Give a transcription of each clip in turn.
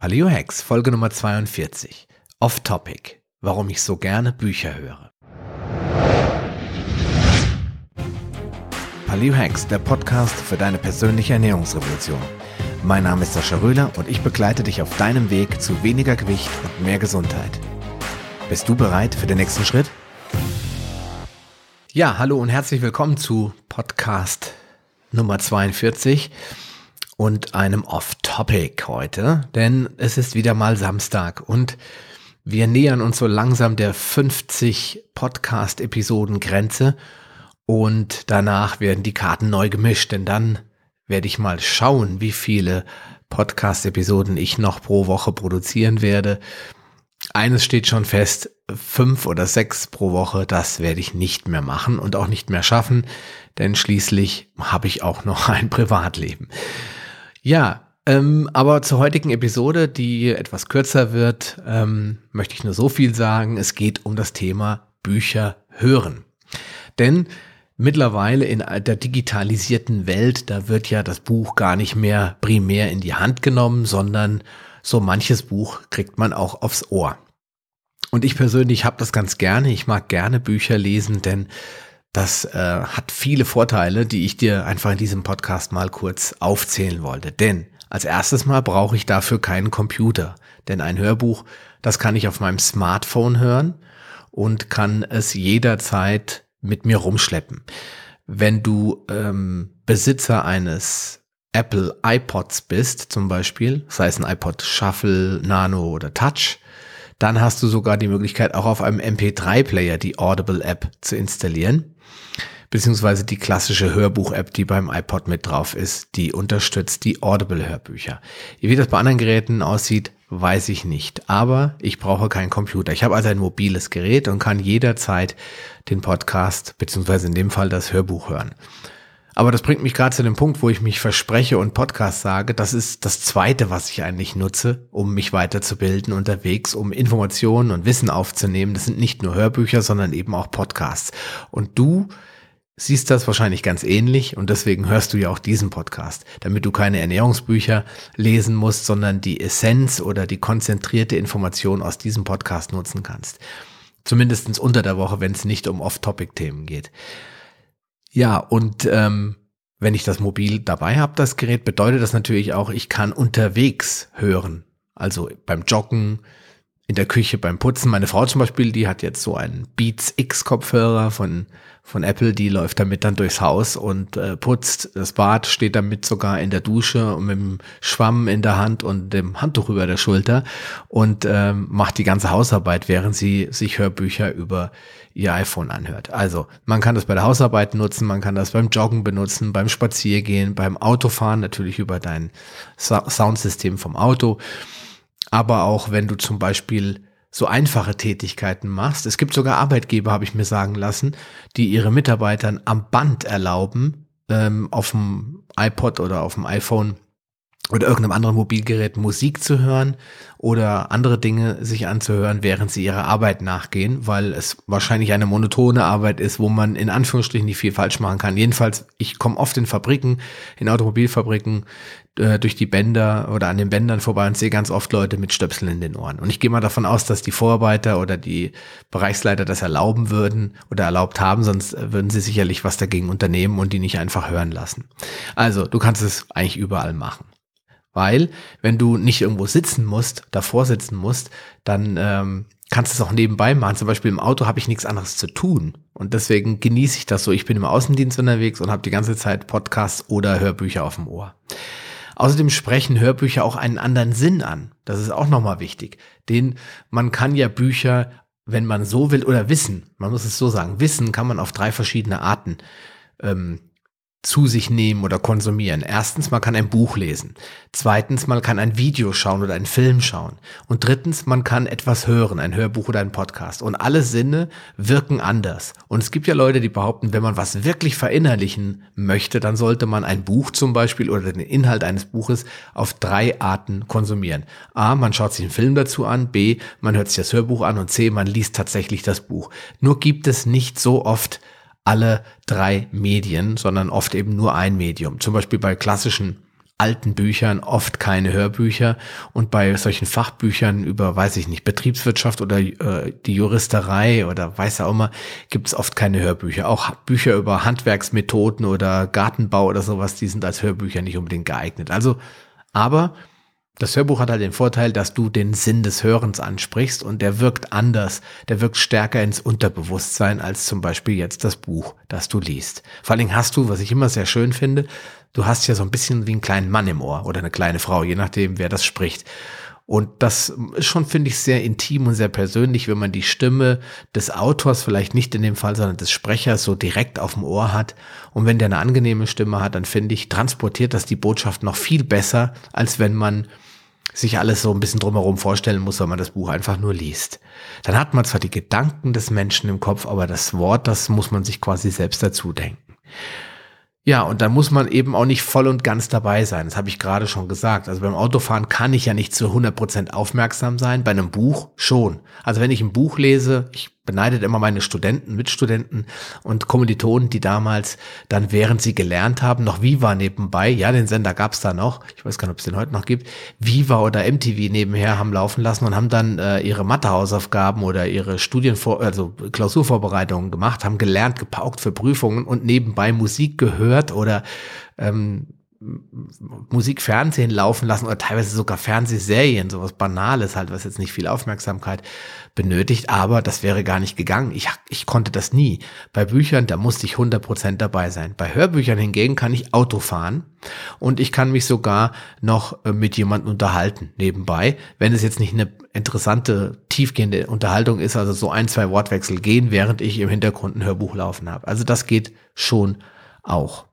Paleo Hacks, Folge Nummer 42. Off Topic. Warum ich so gerne Bücher höre. Paleo Hacks, der Podcast für deine persönliche Ernährungsrevolution. Mein Name ist Sascha Röhler und ich begleite dich auf deinem Weg zu weniger Gewicht und mehr Gesundheit. Bist du bereit für den nächsten Schritt? Ja, hallo und herzlich willkommen zu Podcast Nummer 42 und einem Off-Topic heute, denn es ist wieder mal Samstag und wir nähern uns so langsam der 50 Podcast-Episoden-Grenze und danach werden die Karten neu gemischt, denn dann werde ich mal schauen, wie viele Podcast-Episoden ich noch pro Woche produzieren werde. Eines steht schon fest, fünf oder sechs pro Woche, das werde ich nicht mehr machen und auch nicht mehr schaffen, denn schließlich habe ich auch noch ein Privatleben. Ja, ähm, aber zur heutigen Episode, die etwas kürzer wird, ähm, möchte ich nur so viel sagen. Es geht um das Thema Bücher hören. Denn mittlerweile in der digitalisierten Welt, da wird ja das Buch gar nicht mehr primär in die Hand genommen, sondern so manches Buch kriegt man auch aufs Ohr. Und ich persönlich habe das ganz gerne. Ich mag gerne Bücher lesen, denn das äh, hat viele Vorteile, die ich dir einfach in diesem Podcast mal kurz aufzählen wollte. Denn als erstes Mal brauche ich dafür keinen Computer. Denn ein Hörbuch, das kann ich auf meinem Smartphone hören und kann es jederzeit mit mir rumschleppen. Wenn du ähm, Besitzer eines Apple iPods bist, zum Beispiel, sei es ein iPod Shuffle, Nano oder Touch, dann hast du sogar die Möglichkeit, auch auf einem MP3-Player die Audible-App zu installieren beziehungsweise die klassische Hörbuch-App, die beim iPod mit drauf ist, die unterstützt die Audible-Hörbücher. Wie das bei anderen Geräten aussieht, weiß ich nicht. Aber ich brauche keinen Computer. Ich habe also ein mobiles Gerät und kann jederzeit den Podcast, beziehungsweise in dem Fall das Hörbuch hören. Aber das bringt mich gerade zu dem Punkt, wo ich mich verspreche und Podcast sage. Das ist das zweite, was ich eigentlich nutze, um mich weiterzubilden unterwegs, um Informationen und Wissen aufzunehmen. Das sind nicht nur Hörbücher, sondern eben auch Podcasts. Und du siehst das wahrscheinlich ganz ähnlich und deswegen hörst du ja auch diesen Podcast, damit du keine Ernährungsbücher lesen musst, sondern die Essenz oder die konzentrierte Information aus diesem Podcast nutzen kannst. Zumindestens unter der Woche, wenn es nicht um Off-Topic-Themen geht. Ja, und ähm, wenn ich das mobil dabei habe, das Gerät, bedeutet das natürlich auch, ich kann unterwegs hören. Also beim Joggen, in der Küche beim Putzen. Meine Frau zum Beispiel, die hat jetzt so einen Beats X Kopfhörer von, von Apple, die läuft damit dann durchs Haus und äh, putzt. Das Bad steht damit sogar in der Dusche und mit dem Schwamm in der Hand und dem Handtuch über der Schulter und ähm, macht die ganze Hausarbeit, während sie sich Hörbücher über ihr iPhone anhört. Also man kann das bei der Hausarbeit nutzen, man kann das beim Joggen benutzen, beim Spaziergehen, beim Autofahren natürlich über dein Soundsystem vom Auto aber auch wenn du zum Beispiel so einfache Tätigkeiten machst. Es gibt sogar Arbeitgeber, habe ich mir sagen lassen, die ihre Mitarbeitern am Band erlauben, ähm, auf dem iPod oder auf dem iPhone oder irgendeinem anderen Mobilgerät Musik zu hören oder andere Dinge sich anzuhören, während sie ihrer Arbeit nachgehen, weil es wahrscheinlich eine monotone Arbeit ist, wo man in Anführungsstrichen nicht viel falsch machen kann. Jedenfalls, ich komme oft in Fabriken, in Automobilfabriken, äh, durch die Bänder oder an den Bändern vorbei und sehe ganz oft Leute mit Stöpseln in den Ohren. Und ich gehe mal davon aus, dass die Vorarbeiter oder die Bereichsleiter das erlauben würden oder erlaubt haben, sonst würden sie sicherlich was dagegen unternehmen und die nicht einfach hören lassen. Also, du kannst es eigentlich überall machen. Weil, wenn du nicht irgendwo sitzen musst, davor sitzen musst, dann ähm, kannst du es auch nebenbei machen. Zum Beispiel im Auto habe ich nichts anderes zu tun. Und deswegen genieße ich das so. Ich bin im Außendienst unterwegs und habe die ganze Zeit Podcasts oder Hörbücher auf dem Ohr. Außerdem sprechen Hörbücher auch einen anderen Sinn an. Das ist auch nochmal wichtig. Den, man kann ja Bücher, wenn man so will, oder Wissen, man muss es so sagen, Wissen kann man auf drei verschiedene Arten ähm, zu sich nehmen oder konsumieren. Erstens, man kann ein Buch lesen. Zweitens, man kann ein Video schauen oder einen Film schauen. Und drittens, man kann etwas hören, ein Hörbuch oder ein Podcast. Und alle Sinne wirken anders. Und es gibt ja Leute, die behaupten, wenn man was wirklich verinnerlichen möchte, dann sollte man ein Buch zum Beispiel oder den Inhalt eines Buches auf drei Arten konsumieren. A, man schaut sich einen Film dazu an. B, man hört sich das Hörbuch an. Und C, man liest tatsächlich das Buch. Nur gibt es nicht so oft alle drei Medien, sondern oft eben nur ein Medium. Zum Beispiel bei klassischen alten Büchern oft keine Hörbücher und bei solchen Fachbüchern über, weiß ich nicht, Betriebswirtschaft oder äh, die Juristerei oder weiß auch immer, gibt es oft keine Hörbücher. Auch Bücher über Handwerksmethoden oder Gartenbau oder sowas, die sind als Hörbücher nicht unbedingt geeignet. Also, aber das Hörbuch hat halt den Vorteil, dass du den Sinn des Hörens ansprichst und der wirkt anders, der wirkt stärker ins Unterbewusstsein als zum Beispiel jetzt das Buch, das du liest. Vor allen Dingen hast du, was ich immer sehr schön finde, du hast ja so ein bisschen wie einen kleinen Mann im Ohr oder eine kleine Frau, je nachdem, wer das spricht. Und das ist schon, finde ich, sehr intim und sehr persönlich, wenn man die Stimme des Autors, vielleicht nicht in dem Fall, sondern des Sprechers so direkt auf dem Ohr hat. Und wenn der eine angenehme Stimme hat, dann finde ich, transportiert das die Botschaft noch viel besser, als wenn man sich alles so ein bisschen drumherum vorstellen muss, wenn man das Buch einfach nur liest. Dann hat man zwar die Gedanken des Menschen im Kopf, aber das Wort, das muss man sich quasi selbst dazu denken. Ja, und da muss man eben auch nicht voll und ganz dabei sein. Das habe ich gerade schon gesagt. Also beim Autofahren kann ich ja nicht zu 100 Prozent aufmerksam sein. Bei einem Buch schon. Also wenn ich ein Buch lese, ich beneidet immer meine Studenten, Mitstudenten und Kommilitonen, die damals dann, während sie gelernt haben, noch Viva nebenbei, ja, den Sender gab's da noch, ich weiß gar nicht, ob es den heute noch gibt, Viva oder MTV nebenher haben laufen lassen und haben dann äh, ihre Mathehausaufgaben oder ihre Studienvor also Klausurvorbereitungen gemacht, haben gelernt, gepaukt für Prüfungen und nebenbei Musik gehört oder ähm, Musik, Fernsehen laufen lassen oder teilweise sogar Fernsehserien, sowas Banales halt, was jetzt nicht viel Aufmerksamkeit benötigt, aber das wäre gar nicht gegangen. Ich, ich konnte das nie. Bei Büchern, da musste ich 100% dabei sein. Bei Hörbüchern hingegen kann ich Auto fahren und ich kann mich sogar noch äh, mit jemandem unterhalten nebenbei, wenn es jetzt nicht eine interessante, tiefgehende Unterhaltung ist, also so ein, zwei Wortwechsel gehen, während ich im Hintergrund ein Hörbuch laufen habe. Also das geht schon auch.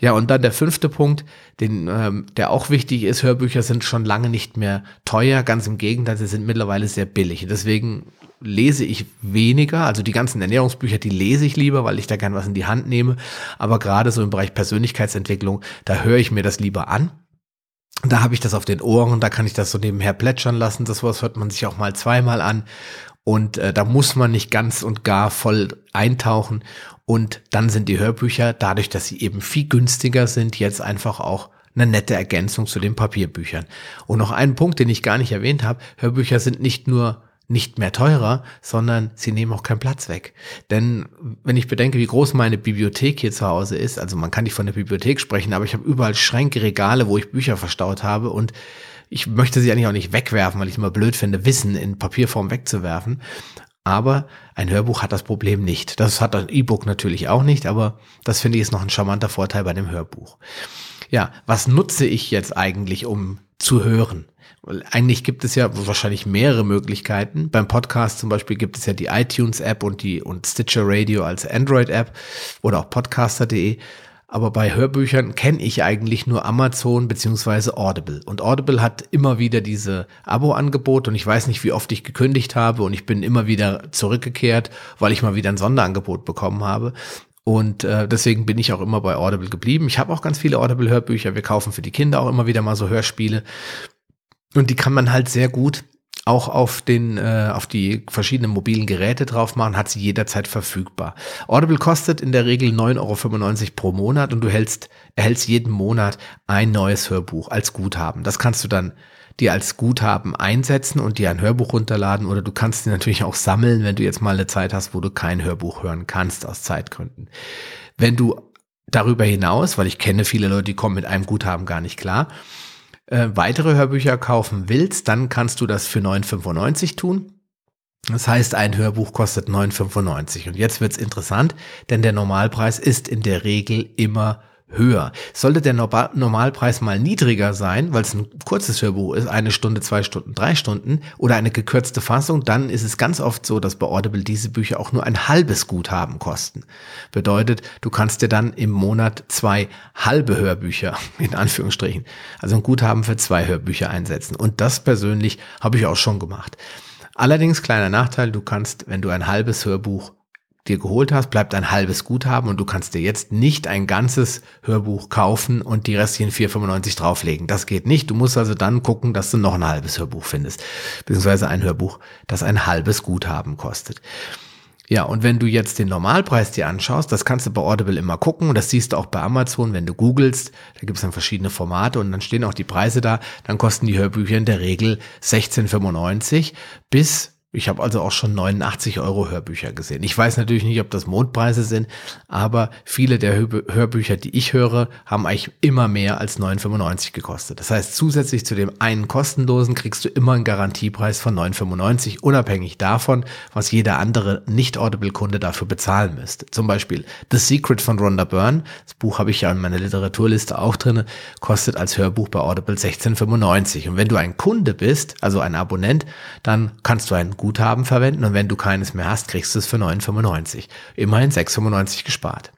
Ja, und dann der fünfte Punkt, den, ähm, der auch wichtig ist, Hörbücher sind schon lange nicht mehr teuer, ganz im Gegenteil, sie sind mittlerweile sehr billig. Deswegen lese ich weniger, also die ganzen Ernährungsbücher, die lese ich lieber, weil ich da gern was in die Hand nehme. Aber gerade so im Bereich Persönlichkeitsentwicklung, da höre ich mir das lieber an. Da habe ich das auf den Ohren, da kann ich das so nebenher plätschern lassen. Das was hört man sich auch mal zweimal an. Und äh, da muss man nicht ganz und gar voll eintauchen. Und dann sind die Hörbücher, dadurch, dass sie eben viel günstiger sind, jetzt einfach auch eine nette Ergänzung zu den Papierbüchern. Und noch ein Punkt, den ich gar nicht erwähnt habe, Hörbücher sind nicht nur nicht mehr teurer, sondern sie nehmen auch keinen Platz weg. Denn wenn ich bedenke, wie groß meine Bibliothek hier zu Hause ist, also man kann nicht von der Bibliothek sprechen, aber ich habe überall Schränke, Regale, wo ich Bücher verstaut habe und ich möchte sie eigentlich auch nicht wegwerfen, weil ich immer blöd finde, Wissen in Papierform wegzuwerfen. Aber ein Hörbuch hat das Problem nicht. Das hat ein E-Book natürlich auch nicht, aber das finde ich ist noch ein charmanter Vorteil bei dem Hörbuch. Ja, was nutze ich jetzt eigentlich, um zu hören? Eigentlich gibt es ja wahrscheinlich mehrere Möglichkeiten. Beim Podcast zum Beispiel gibt es ja die iTunes App und die und Stitcher Radio als Android App oder auch podcaster.de. Aber bei Hörbüchern kenne ich eigentlich nur Amazon beziehungsweise Audible. Und Audible hat immer wieder diese Abo-Angebote und ich weiß nicht, wie oft ich gekündigt habe und ich bin immer wieder zurückgekehrt, weil ich mal wieder ein Sonderangebot bekommen habe. Und äh, deswegen bin ich auch immer bei Audible geblieben. Ich habe auch ganz viele Audible-Hörbücher. Wir kaufen für die Kinder auch immer wieder mal so Hörspiele. Und die kann man halt sehr gut auch auf den äh, auf die verschiedenen mobilen Geräte drauf machen, hat sie jederzeit verfügbar. Audible kostet in der Regel 9,95 Euro pro Monat und du hältst, erhältst jeden Monat ein neues Hörbuch als Guthaben. Das kannst du dann dir als Guthaben einsetzen und dir ein Hörbuch runterladen oder du kannst die natürlich auch sammeln, wenn du jetzt mal eine Zeit hast, wo du kein Hörbuch hören kannst aus Zeitgründen. Wenn du darüber hinaus, weil ich kenne viele Leute, die kommen mit einem Guthaben gar nicht klar, äh, weitere Hörbücher kaufen willst, dann kannst du das für 9,95 tun. Das heißt, ein Hörbuch kostet 9,95. Und jetzt wird's interessant, denn der Normalpreis ist in der Regel immer höher. Sollte der Normalpreis mal niedriger sein, weil es ein kurzes Hörbuch ist, eine Stunde, zwei Stunden, drei Stunden oder eine gekürzte Fassung, dann ist es ganz oft so, dass bei Audible diese Bücher auch nur ein halbes Guthaben kosten. Bedeutet, du kannst dir dann im Monat zwei halbe Hörbücher, in Anführungsstrichen, also ein Guthaben für zwei Hörbücher einsetzen. Und das persönlich habe ich auch schon gemacht. Allerdings kleiner Nachteil, du kannst, wenn du ein halbes Hörbuch dir geholt hast, bleibt ein halbes Guthaben und du kannst dir jetzt nicht ein ganzes Hörbuch kaufen und die restlichen 4,95 drauflegen. Das geht nicht. Du musst also dann gucken, dass du noch ein halbes Hörbuch findest. Beziehungsweise ein Hörbuch, das ein halbes Guthaben kostet. Ja, und wenn du jetzt den Normalpreis dir anschaust, das kannst du bei Audible immer gucken und das siehst du auch bei Amazon, wenn du googelst, da gibt es dann verschiedene Formate und dann stehen auch die Preise da, dann kosten die Hörbücher in der Regel 16,95 bis ich habe also auch schon 89 Euro Hörbücher gesehen. Ich weiß natürlich nicht, ob das Mondpreise sind, aber viele der Hörbücher, die ich höre, haben eigentlich immer mehr als 9,95 gekostet. Das heißt, zusätzlich zu dem einen kostenlosen kriegst du immer einen Garantiepreis von 9,95, unabhängig davon, was jeder andere Nicht-Audible-Kunde dafür bezahlen müsste. Zum Beispiel The Secret von Rhonda Byrne, das Buch habe ich ja in meiner Literaturliste auch drinne, kostet als Hörbuch bei Audible 16,95. Und wenn du ein Kunde bist, also ein Abonnent, dann kannst du einen Guthaben verwenden und wenn du keines mehr hast, kriegst du es für 9,95. Immerhin 6,95 gespart.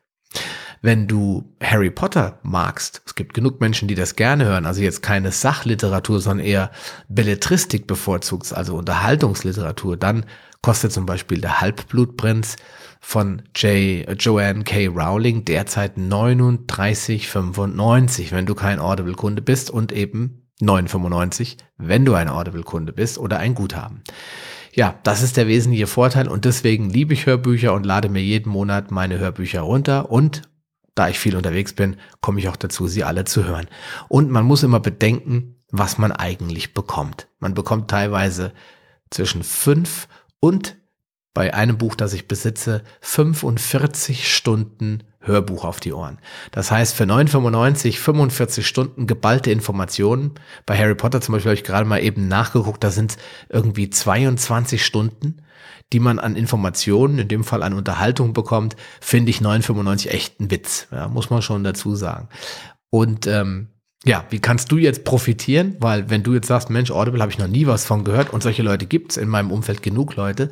Wenn du Harry Potter magst, es gibt genug Menschen, die das gerne hören, also jetzt keine Sachliteratur, sondern eher Belletristik bevorzugst, also Unterhaltungsliteratur, dann kostet zum Beispiel der Halbblutprinz von J. Joanne K. Rowling derzeit 39,95, wenn du kein Audible-Kunde bist und eben 9,95, wenn du ein Audible-Kunde bist oder ein Guthaben ja, das ist der wesentliche Vorteil und deswegen liebe ich Hörbücher und lade mir jeden Monat meine Hörbücher runter und da ich viel unterwegs bin, komme ich auch dazu, sie alle zu hören. Und man muss immer bedenken, was man eigentlich bekommt. Man bekommt teilweise zwischen fünf und bei einem Buch, das ich besitze, 45 Stunden Hörbuch auf die Ohren. Das heißt, für 9,95 45 Stunden geballte Informationen. Bei Harry Potter zum Beispiel habe ich gerade mal eben nachgeguckt, da sind irgendwie 22 Stunden, die man an Informationen, in dem Fall an Unterhaltung bekommt, finde ich 9,95 echt ein Witz, ja, muss man schon dazu sagen. Und ähm, ja, wie kannst du jetzt profitieren? Weil wenn du jetzt sagst, Mensch, Audible habe ich noch nie was von gehört und solche Leute gibt's in meinem Umfeld genug Leute,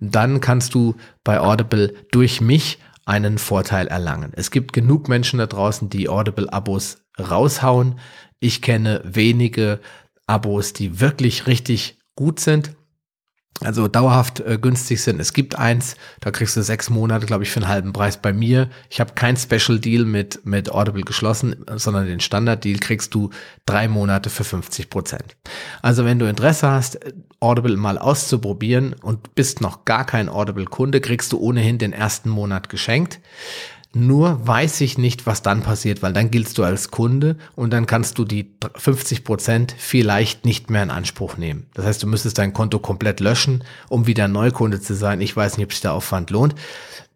dann kannst du bei Audible durch mich einen Vorteil erlangen. Es gibt genug Menschen da draußen, die Audible-Abos raushauen. Ich kenne wenige Abos, die wirklich richtig gut sind also dauerhaft äh, günstig sind. Es gibt eins, da kriegst du sechs Monate, glaube ich, für einen halben Preis bei mir. Ich habe kein Special Deal mit, mit Audible geschlossen, sondern den Standard Deal kriegst du drei Monate für 50 Prozent. Also wenn du Interesse hast, Audible mal auszuprobieren und bist noch gar kein Audible-Kunde, kriegst du ohnehin den ersten Monat geschenkt. Nur weiß ich nicht, was dann passiert, weil dann giltst du als Kunde und dann kannst du die 50 Prozent vielleicht nicht mehr in Anspruch nehmen. Das heißt, du müsstest dein Konto komplett löschen, um wieder Neukunde zu sein. Ich weiß nicht, ob sich der Aufwand lohnt.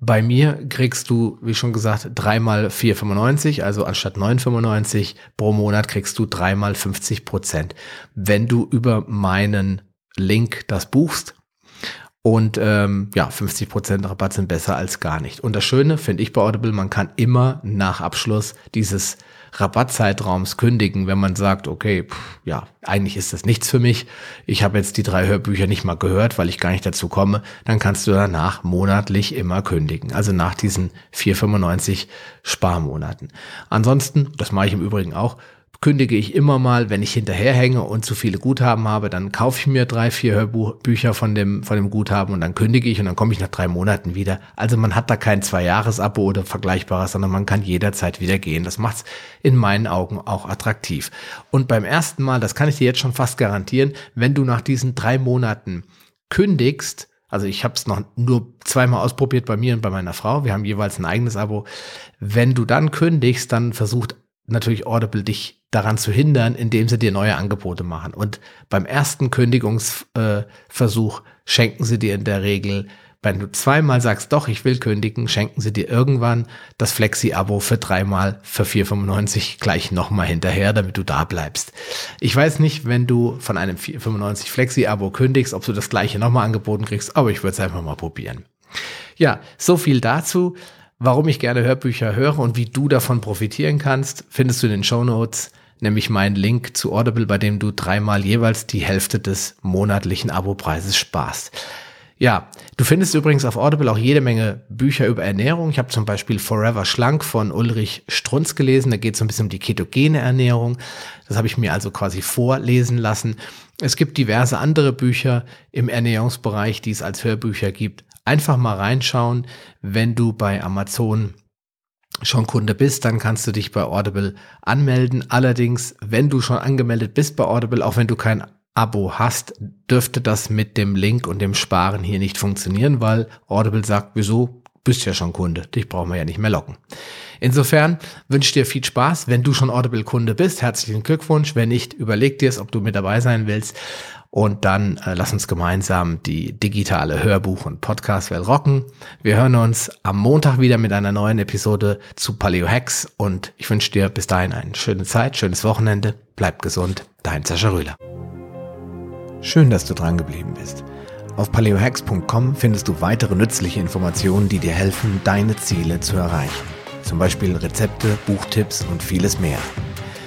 Bei mir kriegst du, wie schon gesagt, dreimal 4,95, also anstatt 9,95 pro Monat kriegst du dreimal 50 Prozent. Wenn du über meinen Link das buchst, und ähm, ja, 50% Rabatt sind besser als gar nicht. Und das Schöne finde ich bei Audible, man kann immer nach Abschluss dieses Rabattzeitraums kündigen, wenn man sagt, okay, pff, ja, eigentlich ist das nichts für mich. Ich habe jetzt die drei Hörbücher nicht mal gehört, weil ich gar nicht dazu komme. Dann kannst du danach monatlich immer kündigen. Also nach diesen 4,95 Sparmonaten. Ansonsten, das mache ich im Übrigen auch, kündige ich immer mal, wenn ich hinterherhänge und zu viele Guthaben habe, dann kaufe ich mir drei, vier Hörbücher von dem, von dem Guthaben und dann kündige ich und dann komme ich nach drei Monaten wieder. Also man hat da kein Zwei-Jahres-Abo oder Vergleichbares, sondern man kann jederzeit wieder gehen. Das macht es in meinen Augen auch attraktiv. Und beim ersten Mal, das kann ich dir jetzt schon fast garantieren, wenn du nach diesen drei Monaten kündigst, also ich habe es noch nur zweimal ausprobiert bei mir und bei meiner Frau. Wir haben jeweils ein eigenes Abo. Wenn du dann kündigst, dann versucht natürlich Audible dich daran zu hindern, indem sie dir neue Angebote machen. Und beim ersten Kündigungsversuch äh, schenken sie dir in der Regel, wenn du zweimal sagst, doch, ich will kündigen, schenken sie dir irgendwann das Flexi-Abo für dreimal für 4,95 gleich nochmal hinterher, damit du da bleibst. Ich weiß nicht, wenn du von einem 4,95 Flexi-Abo kündigst, ob du das gleiche nochmal angeboten kriegst, aber ich würde es einfach mal probieren. Ja, so viel dazu. Warum ich gerne Hörbücher höre und wie du davon profitieren kannst, findest du in den Show Notes, nämlich meinen Link zu Audible, bei dem du dreimal jeweils die Hälfte des monatlichen Abopreises sparst. Ja, du findest übrigens auf Audible auch jede Menge Bücher über Ernährung. Ich habe zum Beispiel Forever Schlank von Ulrich Strunz gelesen. Da geht es so ein bisschen um die ketogene Ernährung. Das habe ich mir also quasi vorlesen lassen. Es gibt diverse andere Bücher im Ernährungsbereich, die es als Hörbücher gibt. Einfach mal reinschauen, wenn du bei Amazon schon Kunde bist, dann kannst du dich bei Audible anmelden. Allerdings, wenn du schon angemeldet bist bei Audible, auch wenn du kein Abo hast, dürfte das mit dem Link und dem Sparen hier nicht funktionieren, weil Audible sagt, wieso? Bist ja schon Kunde, dich brauchen wir ja nicht mehr locken. Insofern wünsche dir viel Spaß. Wenn du schon Audible-Kunde bist, herzlichen Glückwunsch. Wenn nicht, überleg dir es, ob du mit dabei sein willst. Und dann äh, lass uns gemeinsam die digitale Hörbuch- und Podcast-Welt rocken. Wir hören uns am Montag wieder mit einer neuen Episode zu Paleo Hacks. Und ich wünsche dir bis dahin eine schöne Zeit, schönes Wochenende. Bleib gesund. Dein Sascha Röhler. Schön, dass du dran geblieben bist. Auf paleohacks.com findest du weitere nützliche Informationen, die dir helfen, deine Ziele zu erreichen. Zum Beispiel Rezepte, Buchtipps und vieles mehr.